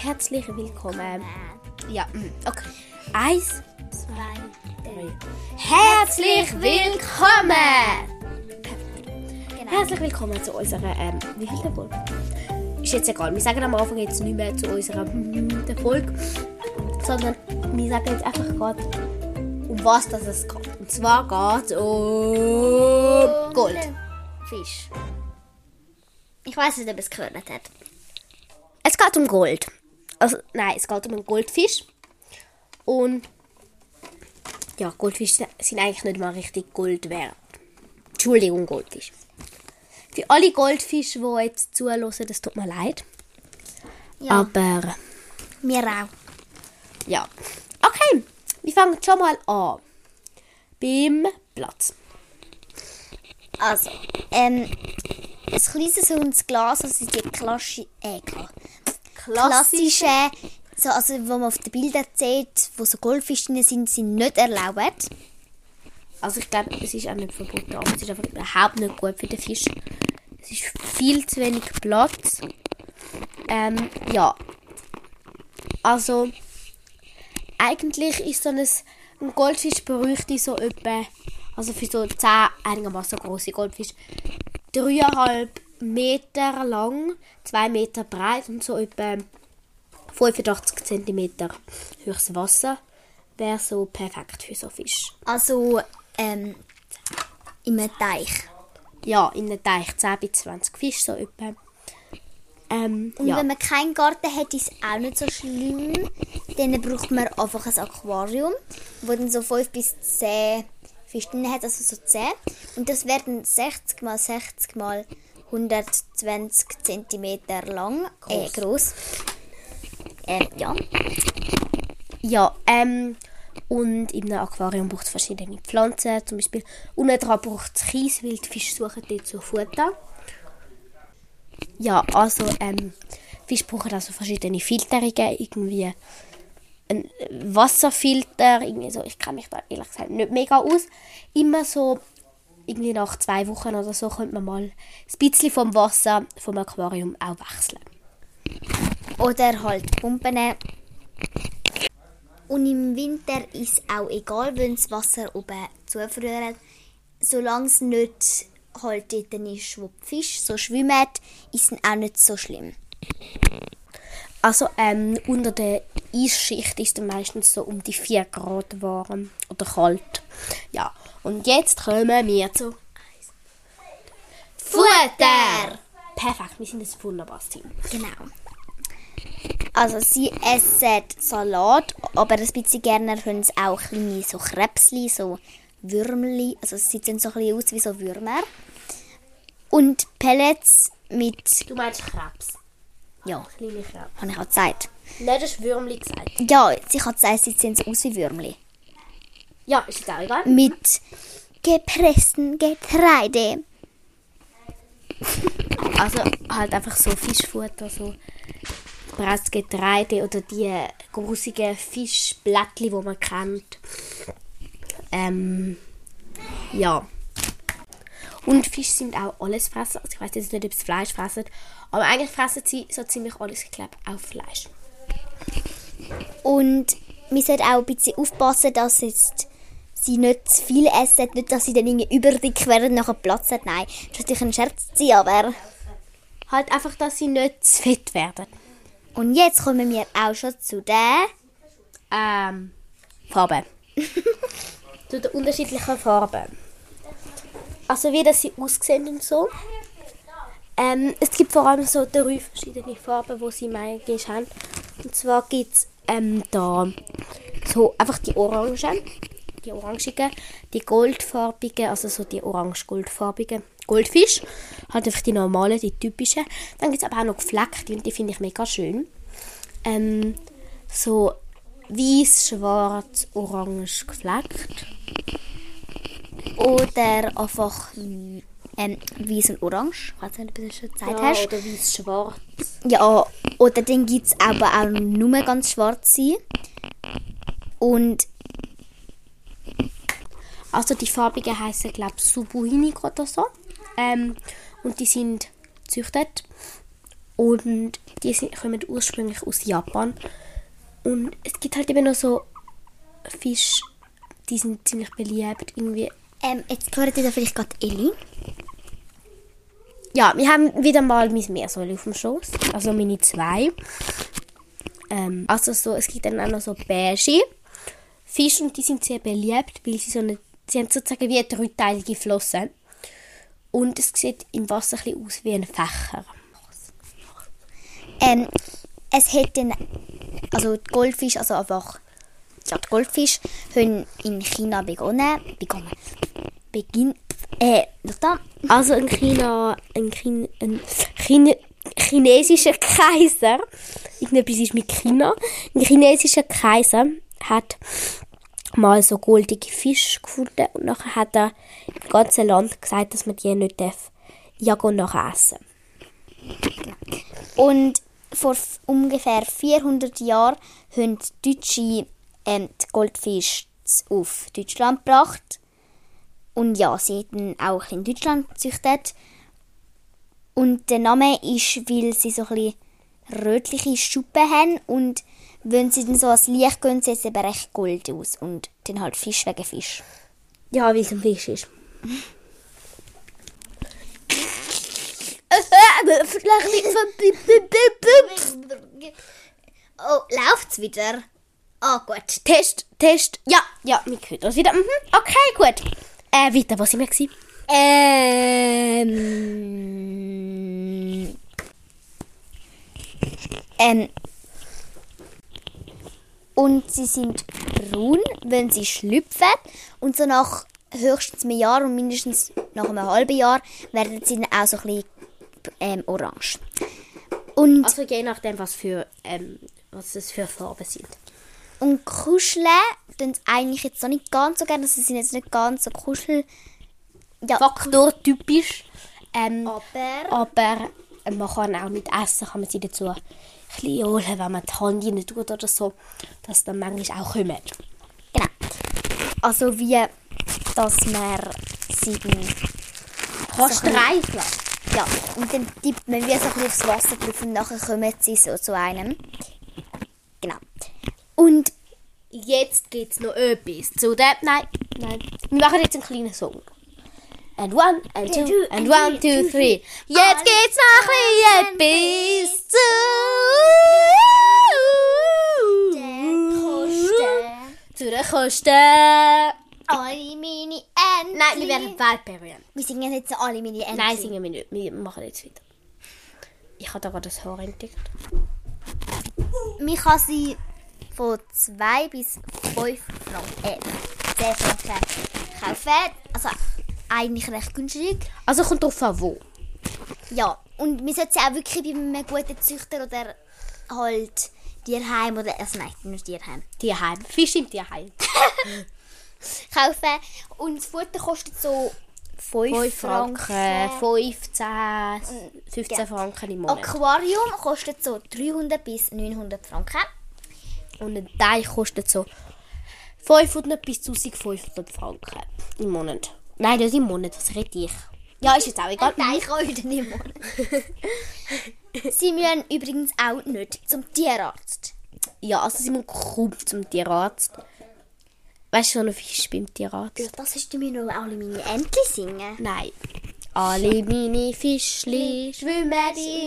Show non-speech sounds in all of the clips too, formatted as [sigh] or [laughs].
Herzlich willkommen. Ja, mm, okay. Eins, Zwei, drei. Herzlich willkommen! Genau. Herzlich willkommen zu unserer, ähm, wie viel der Folge? Ist jetzt egal, wir sagen am Anfang jetzt nicht mehr zu unserer mm, der Folge, sondern wir sagen jetzt einfach gerade, um was das es geht. Und zwar geht es um Gold. Fisch. Ich weiß nicht, ob es gehört hat. Es geht um Gold. Also, nein, es geht um einen Goldfisch. Und ja, Goldfische sind eigentlich nicht mal richtig Gold wert. Entschuldigung, Goldfisch. Für alle Goldfische, die jetzt zuhören, das tut mir leid. Ja, Aber mir auch. ja. Okay, wir fangen schon mal an. Beim Platz. Also, ähm, ein kleines rundes Glas, also die Klassi äh, klassischen, so, also, wo man auf den Bildern sieht, wo so Goldfische sind, sind nicht erlaubt. Also ich glaube, es ist auch nicht verboten, aber es ist einfach überhaupt nicht gut für den Fisch. Es ist viel zu wenig Platz. Ähm, ja. Also, eigentlich ist so ein, ein Goldfisch bräuchte so etwa, also für so 10 einigermaßen große Goldfisch, 3,5 Meter lang, 2 Meter breit und so etwa 85 cm höchstes Wasser wäre so perfekt für so Fisch. Also, ähm, im Teich. Ja, in einem Teich 10 bis 20 Fische, so etwa. Ähm, Und ja. wenn man keinen Garten hat, ist es auch nicht so schlimm. Dann braucht man einfach ein Aquarium, wo dann so 5 bis 10 Fische drin hat, also so 10. Und das werden 60 mal 60 mal 120 cm lang. Äh, groß. Äh, ja. ja, ähm, und in einem Aquarium braucht es verschiedene Pflanzen, zum Beispiel unten dran braucht es Kies, weil die Fische suchen dort so Futter. Ja, also, ähm, Fische brauchen also verschiedene Filterungen, irgendwie ein Wasserfilter, irgendwie so, ich kenne mich da ehrlich gesagt nicht mega aus. Immer so, irgendwie nach zwei Wochen oder so, könnte man mal ein bisschen vom Wasser vom Aquarium auch wechseln. Oder halt Pumpen. Und im Winter ist auch egal, wenn das Wasser oben zufriert. Solange es nicht halt dort ist, wo die Fische so schwimmen, ist es auch nicht so schlimm. Also ähm, unter der Eisschicht ist es meistens so um die 4 Grad warm oder kalt. Ja, und jetzt kommen wir zu Futter! Perfekt, wir sind ein wunderbares Team. Genau. Also sie essen Salat, aber ein bisschen gerne können sie auch kleine so Krebsli, so Würmli, also sie sehen so ein bisschen aus wie so Würmer. Und Pellets mit, Du meinst Krebs. ja, Kleine Krebs. habe ich auch gesagt. Nein, das ist Würmli gesagt. Ja, sie hat gesagt, sie sehen so aus wie Würmli. Ja, ist jetzt auch egal. Mit gepresstem Getreide. Also halt einfach so Fischfutter, so gepresstes Getreide oder die grusigen Fischblättchen, die man kennt. Ähm, ja. Und Fische sind auch alles fressen. Also ich weiß jetzt nicht, ob sie Fleisch fressen, aber eigentlich fressen sie so ziemlich alles, ich glaube, auch Fleisch. Und wir sollten auch ein bisschen aufpassen, dass jetzt sie nicht zu viel essen, nicht, dass sie dann irgendwie überdick werden und nachher Platz hat. Nein, das ist natürlich ein Scherz, sein, aber... Halt einfach, dass sie nicht zu fett werden. Und jetzt kommen wir auch schon zu der... Ähm, Farben. [laughs] zu den unterschiedlichen Farben. Also wie das sie aussehen und so. Ähm, es gibt vor allem so drei verschiedene Farben, die sie manchmal haben. Und zwar gibt es ähm, da so einfach die Orangen, die orangigen, die goldfarbigen, also so die orange-goldfarbigen Goldfisch. Halt einfach die normalen, die typischen. Dann gibt es aber auch noch gefleckte und die finde ich mega schön. Ähm, so weiß, schwarz, orange gefleckt. Oder einfach ähm, weiß und orange. Ob du das schon gesagt hast. oder weiß, schwarz. Ja, oder dann gibt es aber auch nur ganz schwarze. Und Also die farbigen heißen glaube ich Subuhinik oder so. Ähm, und die sind gezüchtet. Und die sind, kommen ursprünglich aus Japan. Und es gibt halt eben noch so Fische, die sind ziemlich beliebt. Irgendwie. Ähm, jetzt hört ihr da vielleicht gerade Elli. Ja, wir haben wieder mal mein Meersäule auf dem Schoß. Also meine zwei. Ähm, also so, es gibt dann auch noch so beige Fische und die sind sehr beliebt, weil sie so eine, sie haben sozusagen wie eine dreiteilige Flosse. Und es sieht im Wasser ein bisschen aus wie ein Fächer. Ähm, es hat dann, also die Goldfisch, also einfach, ja, die Goldfisch haben in China begonnen, begonnen, beginn, äh, was da? Also ein China, ein, Chin, ein Chine, chinesischer Kaiser, irgendetwas ist mit China, ein chinesischer Kaiser hat mal so goldige Fische gefunden und nachher hat er im ganzen Land gesagt, dass man die nicht darf jagen und nachher essen. Und vor ungefähr 400 Jahren haben die Deutsche ähm, die Goldfisch auf Deutschland gebracht. Und ja, sie haben auch in Deutschland gezüchtet. Und der Name ist, weil sie so ein bisschen rötliche Schuppen haben. Und wenn sie dann so als Licht gehen, sieht es eben recht gold aus. Und dann halt Fisch wegen Fisch. Ja, weil es ein Fisch ist. Oh, läuft's wieder? Ah, gut. Test, Test. Ja, ja, wir hören uns wieder. Mhm. Okay, gut. Äh, weiter, wo sind wir gewesen? Ähm. Ähm. Und sie sind braun, wenn sie schlüpfen. Und so nach höchstens einem Jahr und mindestens nach einem halben Jahr werden sie dann auch so ein bisschen ähm, orange. Und, Also je nachdem, was für, ähm, was das für Farben sind. und kuscheln tun sie eigentlich jetzt noch nicht ganz so gerne. Also sie sind jetzt nicht ganz so kuschel... Ja, Faktor typisch. Ähm, aber... aber man kann auch mit Essen kann man sie dazu bisschen holen, wenn man die Hand rein tut oder so, dass dann manchmal auch kommen. Genau. Also wie, dass man sie dann, Kannst So streicheln. ja, und dann tippt man wie so ein bisschen aufs Wasser drauf und nachher kommen sie so zu einem. Genau. Und Jetzt gibt es noch etwas zu dem. Nein, nein. Wir machen jetzt einen kleinen Song. And one, and two, and one, two, three. Jetzt geht's ein bisschen etwas zu. Zu den Kosten. alle meine Enten. Nein, wir werden weltberühmt. Wir singen jetzt alle meine Enten. Nein, singen wir nicht. Wir machen jetzt wieder. Ich habe da gerade das Haar entdeckt. Man kann sie von 2 bis 5 Franken, äh, 10 Franken kaufen. Also eigentlich recht günstig. Also kommt drauf an, wo. Ja, und wir sollten sie auch wirklich bei einem guten Züchter oder halt Tierheim oder, also nein, nicht Tierheim, Tierheim. Fisch im Tierheim. [laughs] kaufen. Und das Futter kostet so 5, 5 Franken. Franken, 15, 15 Ja. Franken im Monat. Aquarium kostet so 300 bis 900 Franken. Und ein Teich kostet so 500 bis 1500 Franken im Monat. Nein, das ist im Monat. Was rede ich? Ja, ist jetzt auch egal. Teich heute im Monat. [laughs] Sie müssen übrigens auch nicht zum Tierarzt. Ja, also sie müssen kaum zum Tierarzt. Weißt du, so ein Fisch beim Tierarzt? Ja, das hast du mir noch alle meine Entchen singen. Nein. Alle meine Fischli schwimmen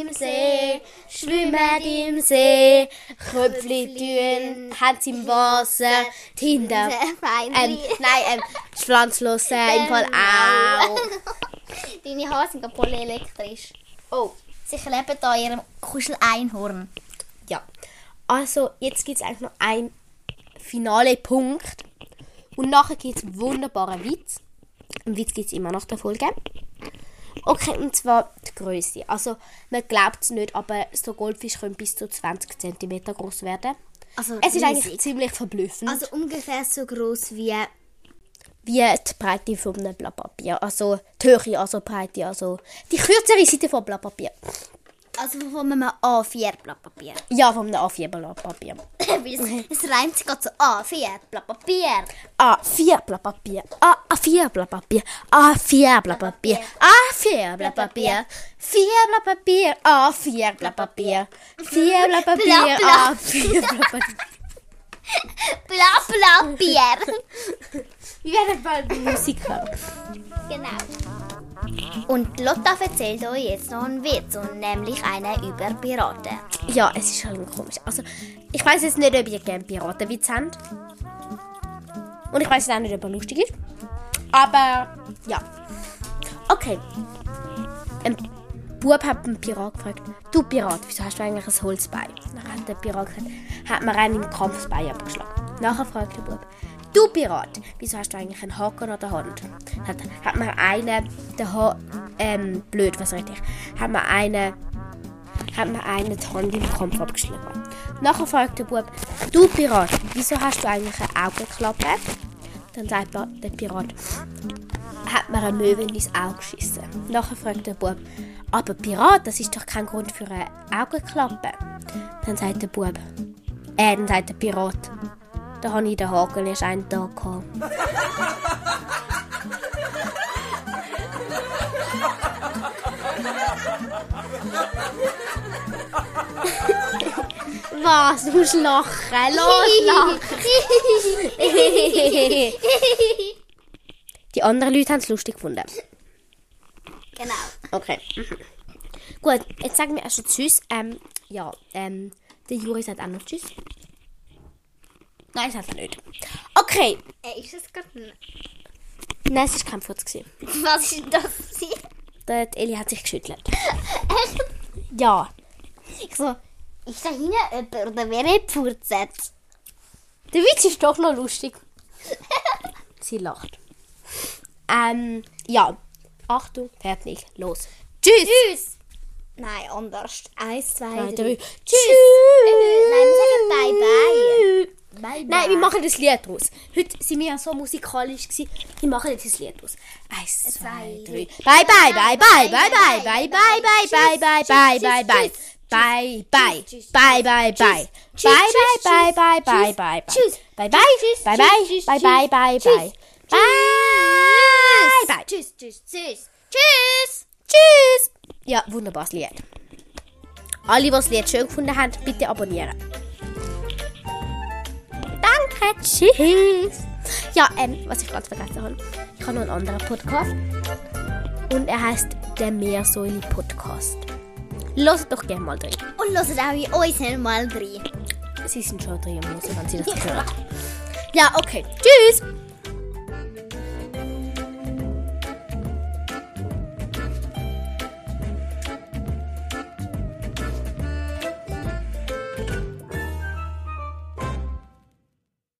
im See, schwimmen im See. Köpfli tun, sie im Wasser, die Kinder. [laughs] Ähm, nein, ähm, das Pflanzlose [laughs] im Fall auch. [laughs] Deine Haare sind voll elektrisch. Oh. Sie kleben da ihrem Kuschel-Einhorn. Ja. Also, jetzt gibt es eigentlich noch einen finalen Punkt. Und nachher gibt es einen wunderbaren Witz. Einen Witz gibt es immer nach der Folge. Okay, und zwar die Größe. Also, man glaubt es nicht, aber so Goldfisch können bis zu 20 cm groß werden. Also Es ist eigentlich ziemlich verblüffend. Also ungefähr so groß wie... wie die Breite von einem Blatt Papier. Also die Höhe, also die Breite, also die kürzere Seite von Blatt Papier. Alltså Also von med A4-Blatt Papier. Ja, von einem A4-Blatt Papier. es reimt sich gerade so A4-Blatt Papier. A4-Blatt Papier. A4-Blatt Papier. A4-Blatt Papier. A4-Blatt Papier. 4-Blatt Papier. A4-Blatt Papier. 4-Blatt Papier. A4-Blatt Papier. Bla bla Bier. Wir werden bald Musik hören. Genau. Und Lotta erzählt euch jetzt noch einen Witz, und nämlich einen über Piraten. Ja, es ist halt komisch. Also, ich weiß jetzt nicht, ob ihr gerne Piratenwitz habt. Und ich weiß auch nicht, ob er lustig ist. Aber, ja. Okay. Ein Bub hat einen Pirat gefragt, du Pirat, wieso hast du eigentlich ein Holzbein? Dann hat der Pirat gesagt, hat mir einen im Kampf das Bein abgeschlagen. Nachher fragt der Bub, du Pirat, wieso hast du eigentlich einen Haken an der Hand? Hat, hat mir einen, der ha ähm, blöd, was richtig, hat mir einen hat mir einen die Hand im Kampf abgeschlagen. Nachher fragt der Bub, du Pirat, wieso hast du eigentlich eine Augenklappe? Dann sagt der der Pirat, hat mir eine Möwe ins Auge geschissen. Nachher fragt der Bub, aber Pirat, das ist doch kein Grund für eine Augenklappe. Dann sagt der Bub, äh, dann sagt der Pirat, da habe ich den Haken erst einen Tag gehabt. Was? Du musst lachen. Los, lachen. Die anderen Leute haben es lustig gefunden. genau. Okay. Gut, jetzt sagen wir erst schon Tschüss. Ähm, ja, ähm, der Juri sagt auch noch Tschüss. Nein, sagt er nicht. Okay. Äh, ist das gerade ein... Nein, es war kein Furz. gewesen. Was ist das? gewesen? Der die Eli hat sich geschüttelt. Echt? [laughs] Ja. Ich so, ist da hinten jemand oder wer hat gefurzt? Der Witz ist doch noch lustig. [laughs] Sie lacht. Ähm, ja. Achtung, fertig, los. Tschüss. Tschüss! Nein, anders. Eins, zwei, drei. Tschüss! Nein, wir sagen bye bye. Bye Nein, wir machen das Lied draus. Heute sind wir ja so musikalisch gewesen. Wir machen jetzt das Lied draus. Eins, zwei, drei. Bye, bye, bye, bye, bye, bye, bye, bye, bye, bye, bye, bye, bye, bye. Bye, bye, bye, bye, bye. Bye, bye, bye, bye, bye, bye, bye. Tschüss. Bye, bye, bye, bye, bye, bye, bye, bye. Bye, bye. Tschüss, tschüss, tschüss. Tschüss! Tschüss. Ja, wunderbares Lied. Alle, die das Lied schön gefunden haben, bitte abonnieren. Danke, tschüss. Ja, ähm, was ich ganz vergessen habe, ich habe noch einen anderen Podcast. Und er heißt der Meersäule Podcast. Lasst doch gerne mal drin. Und hört auch unseren mal rein. Sie sind schon drin, wenn Sie das hören. [laughs] Ja, okay. Tschüss.